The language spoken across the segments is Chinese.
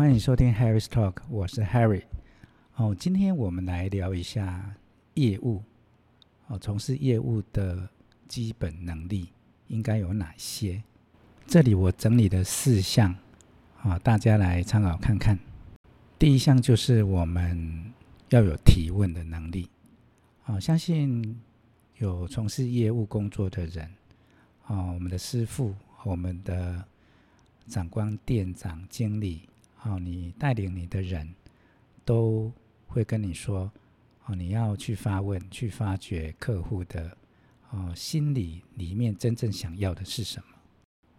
欢迎收听 Harry's Talk，我是 Harry。哦，今天我们来聊一下业务。哦，从事业务的基本能力应该有哪些？这里我整理的四项，啊，大家来参考看看。第一项就是我们要有提问的能力。啊，相信有从事业务工作的人，啊，我们的师傅、我们的长官、店长、经理，啊，你带领你的人都会跟你说。哦，你要去发问，去发掘客户的哦心里里面真正想要的是什么，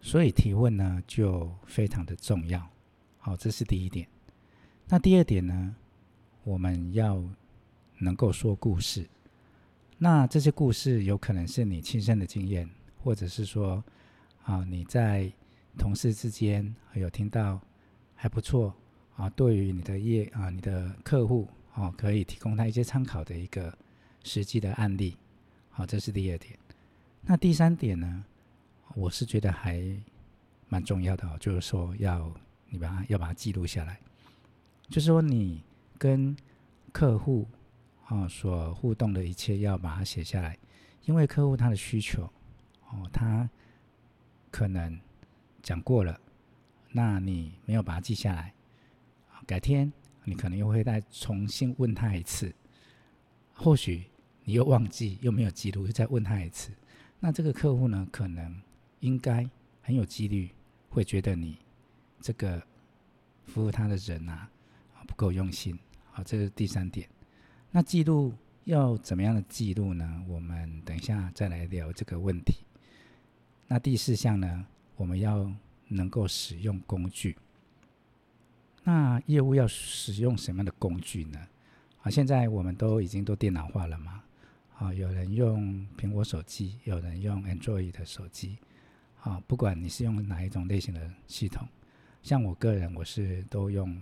所以提问呢就非常的重要。好，这是第一点。那第二点呢，我们要能够说故事。那这些故事有可能是你亲身的经验，或者是说啊你在同事之间有听到还不错啊，对于你的业啊你的客户。哦，可以提供他一些参考的一个实际的案例。好，这是第二点。那第三点呢？我是觉得还蛮重要的，就是说要你把它要把它记录下来，就是说你跟客户啊所互动的一切要把它写下来，因为客户他的需求哦，他可能讲过了，那你没有把它记下来，改天。你可能又会再重新问他一次，或许你又忘记，又没有记录，又再问他一次。那这个客户呢，可能应该很有几率会觉得你这个服务他的人啊，不够用心。好，这是第三点。那记录要怎么样的记录呢？我们等一下再来聊这个问题。那第四项呢，我们要能够使用工具。那业务要使用什么样的工具呢？啊，现在我们都已经都电脑化了嘛。啊，有人用苹果手机，有人用 Android 的手机。啊，不管你是用哪一种类型的系统，像我个人，我是都用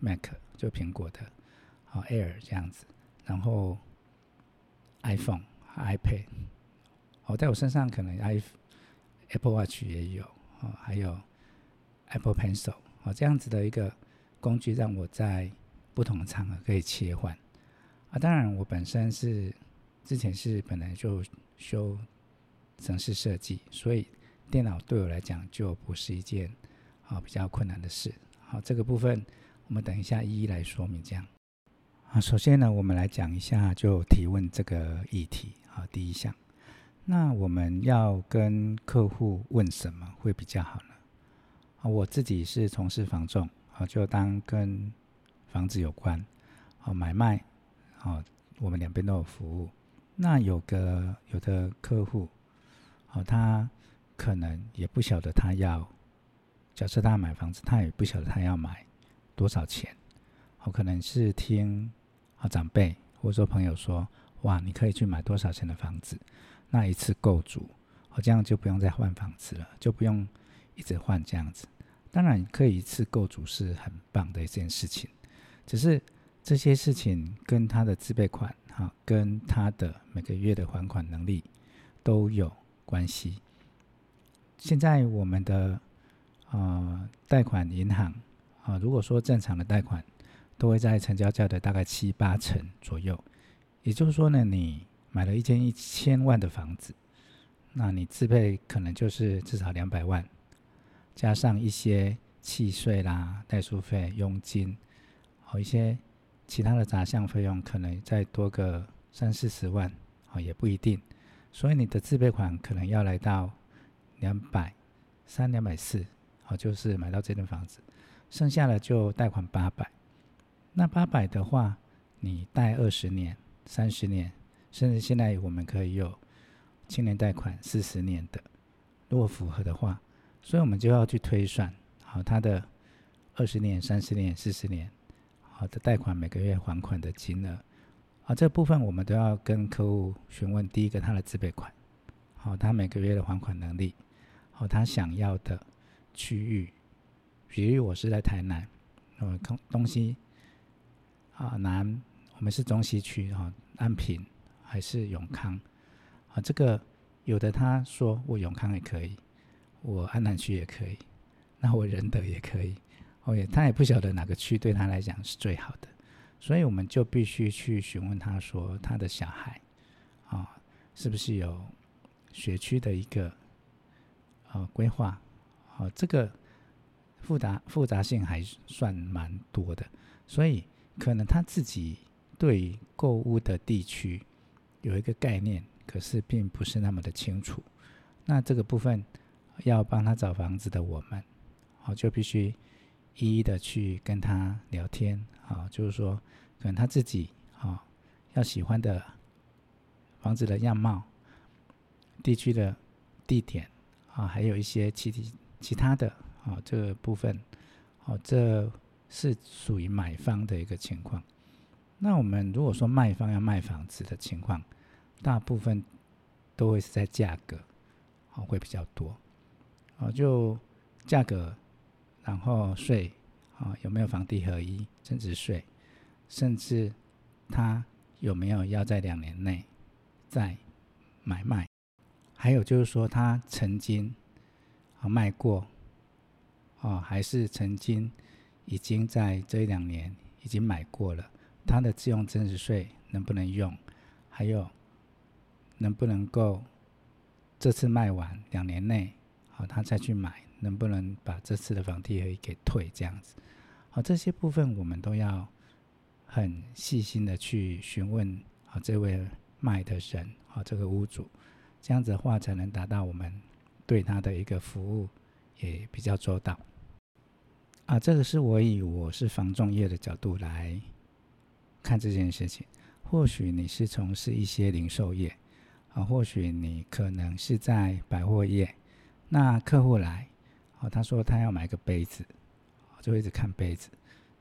Mac，就苹果的，啊 Air 这样子。然后 iPhone、iPad，哦，在我身上可能 i Apple Watch 也有，啊，还有 Apple Pencil，啊，这样子的一个。工具让我在不同的场合可以切换啊，当然我本身是之前是本来就修城市设计，所以电脑对我来讲就不是一件啊比较困难的事。好，这个部分我们等一下一一来说明。这样啊，首先呢，我们来讲一下就提问这个议题啊，第一项，那我们要跟客户问什么会比较好呢？我自己是从事房仲。好，就当跟房子有关，好买卖，好，我们两边都有服务。那有个有的客户，好，他可能也不晓得他要，假设他买房子，他也不晓得他要买多少钱。我，可能是听啊长辈或者说朋友说，哇，你可以去买多少钱的房子，那一次够足，好，这样就不用再换房子了，就不用一直换这样子。当然，可以一次购足是很棒的一件事情，只是这些事情跟他的自备款哈，跟他的每个月的还款能力都有关系。现在我们的呃贷款银行啊，如果说正常的贷款都会在成交价的大概七八成左右，也就是说呢，你买了一间一千万的房子，那你自备可能就是至少两百万。加上一些契税啦、代书费、佣金，和一些其他的杂项费用，可能再多个三四十万，哦，也不一定。所以你的自备款可能要来到两百三、两百四，哦，就是买到这栋房子，剩下的就贷款八百。那八百的话，你贷二十年、三十年，甚至现在我们可以有青年贷款四十年的，如果符合的话。所以我们就要去推算，好，他的二十年、三十年、四十年，好的贷款每个月还款的金额，啊，这部分我们都要跟客户询问。第一个，他的自备款，好，他每个月的还款能力，好，他想要的区域，比如我是在台南，呃，东西，啊，南，我们是中西区，啊，安平还是永康，啊，这个有的他说我永康也可以。我安南区也可以，那我仁德也可以，哦也他也不晓得哪个区对他来讲是最好的，所以我们就必须去询问他说他的小孩啊是不是有学区的一个呃规划，哦这个复杂复杂性还算蛮多的，所以可能他自己对购物的地区有一个概念，可是并不是那么的清楚。那这个部分要帮他找房子的我们，好，就必须一一的去跟他聊天，啊，就是说，可能他自己啊要喜欢的房子的样貌、地区的地点啊，还有一些其其他的啊这个部分，哦，这是属于买方的一个情况。那我们如果说卖方要卖房子的情况，大部分都会是在价格。哦，会比较多，哦，就价格，然后税，啊，有没有房地合一增值税，甚至他有没有要在两年内再买卖，还有就是说他曾经啊卖过，哦，还是曾经已经在这一两年已经买过了，他的自用增值税能不能用，还有能不能够。这次卖完两年内，好，他再去买，能不能把这次的房地合一给退？这样子，好，这些部分我们都要很细心的去询问啊，这位卖的人，啊，这个屋主，这样子的话才能达到我们对他的一个服务也比较周到。啊，这个是我以我是房仲业的角度来看这件事情，或许你是从事一些零售业。啊，或许你可能是在百货业，那客户来，哦，他说他要买个杯子，就一直看杯子，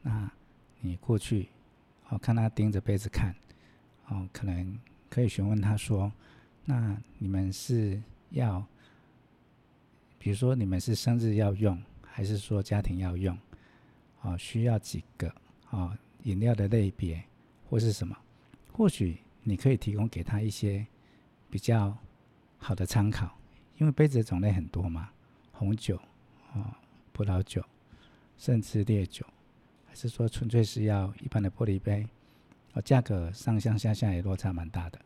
那你过去，哦，看他盯着杯子看，哦，可能可以询问他说，那你们是要，比如说你们是生日要用，还是说家庭要用，哦，需要几个，哦，饮料的类别或是什么，或许你可以提供给他一些。比较好的参考，因为杯子的种类很多嘛，红酒、哦，葡萄酒，甚至烈酒，还是说纯粹是要一般的玻璃杯，哦，价格上上下下也落差蛮大的，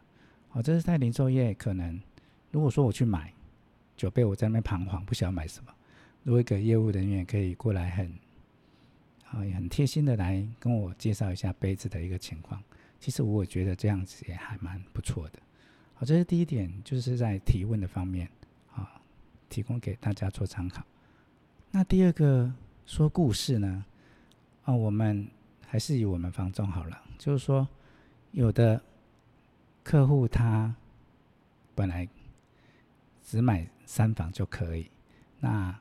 哦，这是在零售业可能，如果说我去买酒杯，我在那边彷徨，不晓得买什么，如果一个业务人员可以过来很，啊，也很贴心的来跟我介绍一下杯子的一个情况，其实我觉得这样子也还蛮不错的。好，这是第一点，就是在提问的方面，提供给大家做参考。那第二个说故事呢，啊，我们还是以我们房仲好了，就是说，有的客户他本来只买三房就可以，那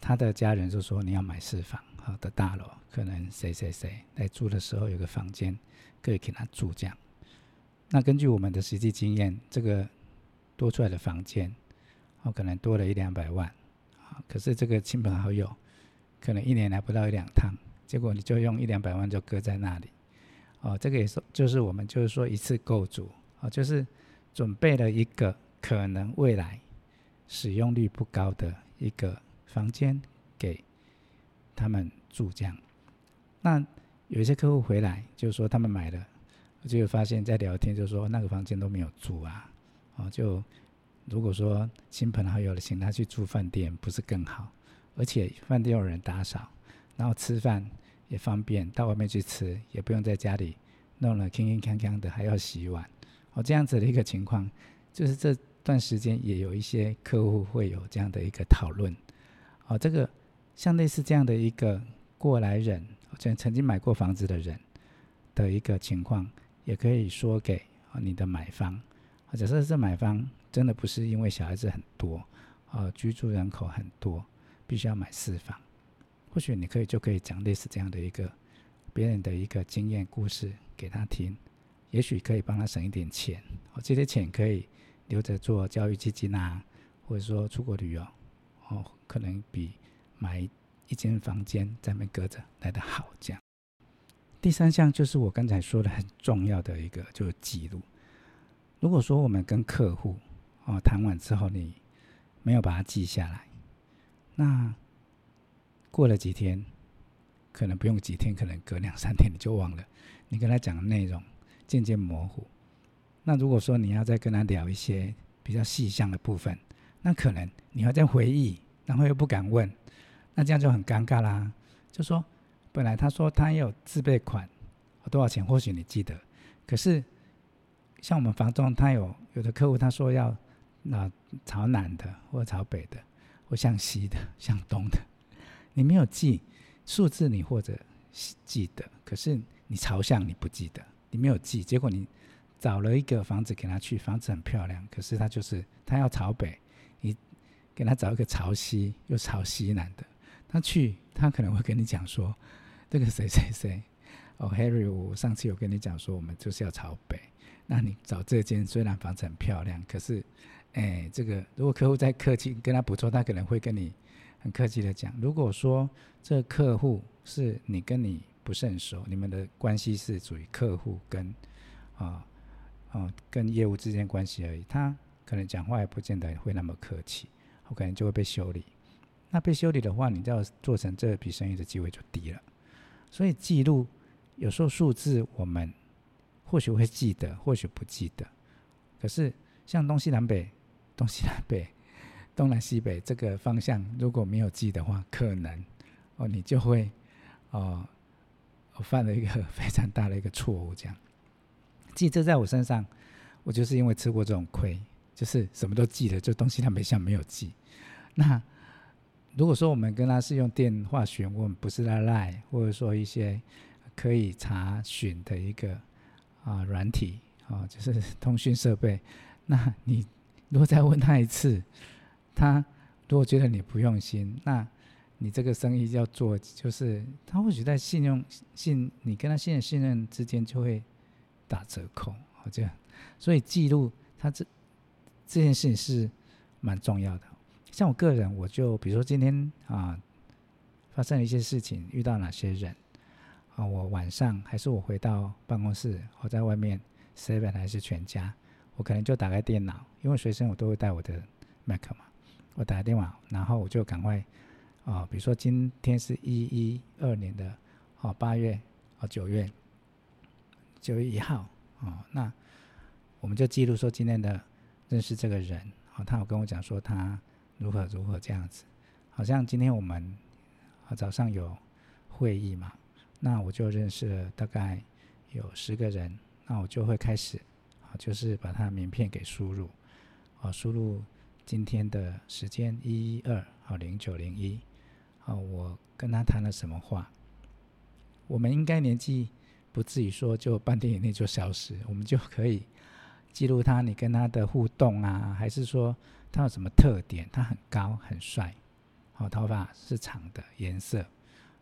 他的家人就说你要买四房好的大楼，可能谁谁谁来住的时候有个房间可以给他住这样。那根据我们的实际经验，这个多出来的房间，哦，可能多了一两百万，啊，可是这个亲朋好友，可能一年来不到一两趟，结果你就用一两百万就搁在那里，哦，这个也是，就是我们就是说一次购足，哦，就是准备了一个可能未来使用率不高的一个房间给他们住这样。那有一些客户回来，就是说他们买了。就发现，在聊天就说那个房间都没有住啊，哦，就如果说亲朋好友的请他去住饭店，不是更好？而且饭店有人打扫，然后吃饭也方便，到外面去吃也不用在家里弄了铿铿锵锵的，还要洗碗，哦，这样子的一个情况，就是这段时间也有一些客户会有这样的一个讨论，哦，这个像类似这样的一个过来人，曾曾经买过房子的人的一个情况。也可以说给你的买方，假设这买方真的不是因为小孩子很多，啊居住人口很多，必须要买四房，或许你可以就可以讲类似这样的一个别人的一个经验故事给他听，也许可以帮他省一点钱，哦这些钱可以留着做教育基金啊，或者说出国旅游，哦可能比买一间房间在那边搁着来得好这样。第三项就是我刚才说的很重要的一个，就是记录。如果说我们跟客户哦谈完之后，你没有把它记下来，那过了几天，可能不用几天，可能隔两三天你就忘了。你跟他讲的内容渐渐模糊。那如果说你要再跟他聊一些比较细项的部分，那可能你要再回忆，然后又不敢问，那这样就很尴尬啦。就说本来他说他有自备款，多少钱？或许你记得，可是像我们房东，他有有的客户他说要那朝南的，或朝北的，或向西的，向东的，你没有记数字，你或者记得，可是你朝向你不记得，你没有记，结果你。找了一个房子给他去，房子很漂亮，可是他就是他要朝北，你给他找一个朝西又朝西南的，他去他可能会跟你讲说，这个谁谁谁，哦，Harry，我上次有跟你讲说，我们就是要朝北，那你找这间虽然房子很漂亮，可是，哎，这个如果客户再客气跟他不错，他可能会跟你很客气的讲，如果说这客户是你跟你不是很熟，你们的关系是属于客户跟啊。啊，跟业务之间关系而已，他可能讲话也不见得会那么客气，我可能就会被修理。那被修理的话，你就要做成这笔生意的机会就低了。所以记录有时候数字我们或许会记得，或许不记得。可是像东西南北、东西南北、东南西北这个方向，如果没有记的话，可能哦你就会哦犯了一个 非常大的一个错误，这样。记这在我身上，我就是因为吃过这种亏，就是什么都记得，就东西南北像没有记。那如果说我们跟他是用电话询问，不是在 LINE，或者说一些可以查询的一个啊软体啊，就是 通讯设备，那你如果再问他一次，他如果觉得你不用心，那你这个生意要做，就是他或许在信用信你跟他信任信任之间就会。打折扣，好这样，所以记录他这这件事情是蛮重要的。像我个人，我就比如说今天啊发生了一些事情，遇到哪些人啊，我晚上还是我回到办公室，我在外面 seven 还是全家，我可能就打开电脑，因为随身我都会带我的 Mac 嘛，我打开电话，然后我就赶快啊，比如说今天是一一二年的啊八月啊九月。九月一号，哦，那我们就记录说今天的认识这个人，哦，他有跟我讲说他如何如何这样子，好像今天我们早上有会议嘛，那我就认识了大概有十个人，那我就会开始，啊，就是把他名片给输入，啊，输入今天的时间一一二，好零九零一，啊，我跟他谈了什么话，我们应该年纪。不至于说就半天以内就消失，我们就可以记录他，你跟他的互动啊，还是说他有什么特点？他很高很帅，好，头发是长的，颜色，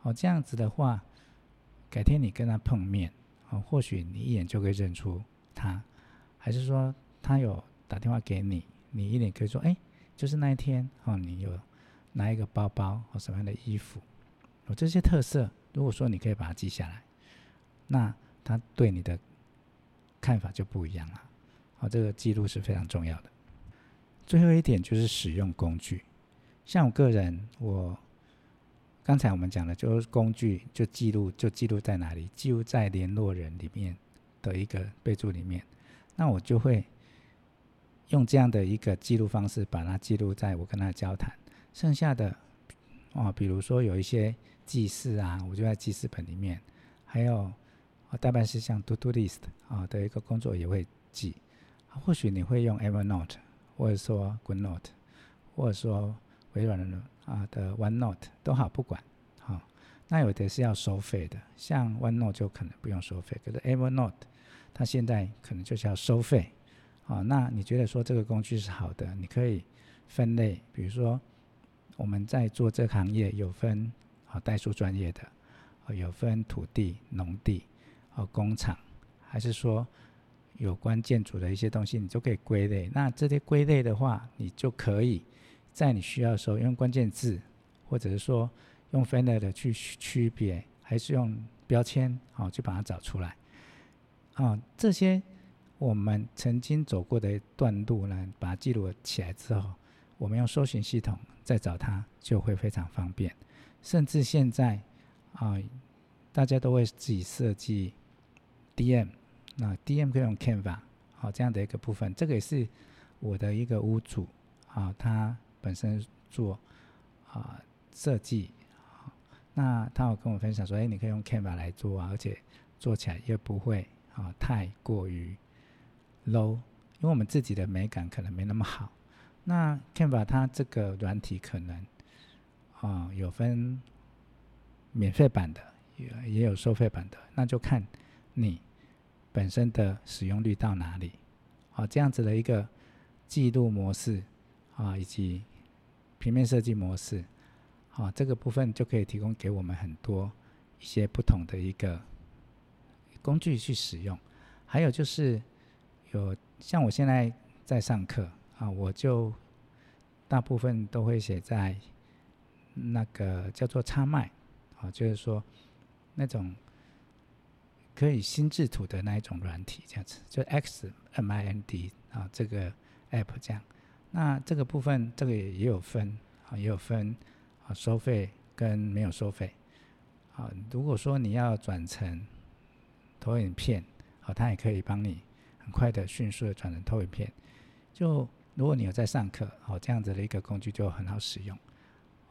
哦，这样子的话，改天你跟他碰面，哦，或许你一眼就可以认出他，还是说他有打电话给你，你一脸可以说，哎，就是那一天，哦，你有拿一个包包或什么样的衣服，哦，这些特色，如果说你可以把它记下来。那他对你的看法就不一样了，哦，这个记录是非常重要的。最后一点就是使用工具，像我个人，我刚才我们讲的，就是工具就记录，就记录在哪里？记录在联络人里面的一个备注里面。那我就会用这样的一个记录方式，把它记录在我跟他交谈。剩下的啊，比如说有一些记事啊，我就在记事本里面，还有。代办事项 To Do List 啊的一个工作也会记，或许你会用 Evernote，或者说 GoodNote，或者说微软的啊的 OneNote 都好，不管好。那有的是要收费的，像 OneNote 就可能不用收费，可是 Evernote 它现在可能就是要收费啊。那你觉得说这个工具是好的，你可以分类，比如说我们在做这行业有分啊代数专业的，有分土地农地。哦，工厂，还是说有关建筑的一些东西，你就可以归类。那这些归类的话，你就可以在你需要的时候用关键字，或者是说用分类的去区别，还是用标签，好，去把它找出来。啊，这些我们曾经走过的一段路呢，把它记录起来之后，我们用搜寻系统再找它就会非常方便。甚至现在啊，大家都会自己设计 DM，那 DM 可以用 Canva，好这样的一个部分，这个也是我的一个屋主啊，他本身做啊设计，那他有跟我分享说，哎，你可以用 Canva 来做啊，而且做起来又不会啊太过于 low，因为我们自己的美感可能没那么好。那 Canva 它这个软体可能啊、有分免费版的，也也有收费版的，那就看你本身的使用率到哪里。啊，这样子的一个记录模式啊，以及平面设计模式，好、啊，这个部分就可以提供给我们很多一些不同的一个工具去使用。还有就是有像我现在在上课。啊，我就大部分都会写在那个叫做插麦，啊，就是说那种可以心智图的那一种软体，这样子，就 X M I N D 啊，这个 App 这样。那这个部分，这个也也有分啊，也有分啊，收费跟没有收费。啊，如果说你要转成投影片，啊，它也可以帮你很快的、迅速的转成投影片，就。如果你有在上课，哦，这样子的一个工具就很好使用。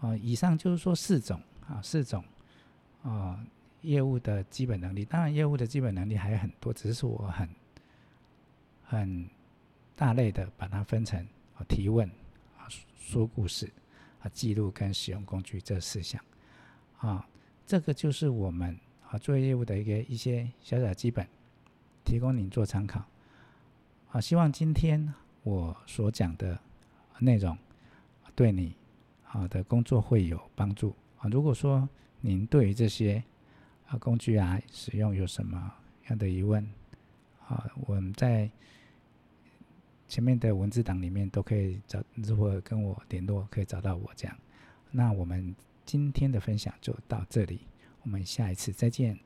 啊，以上就是说四种啊，四种啊业务的基本能力。当然，业务的基本能力还有很多，只是我很很大类的把它分成提问啊说故事啊记录跟使用工具这四项。啊，这个就是我们啊做业务的一个一些小小基本，提供您做参考。啊，希望今天。我所讲的内容对你好的工作会有帮助啊！如果说您对于这些啊工具啊使用有什么样的疑问啊，我们在前面的文字档里面都可以找，如果跟我联络可以找到我这样。那我们今天的分享就到这里，我们下一次再见。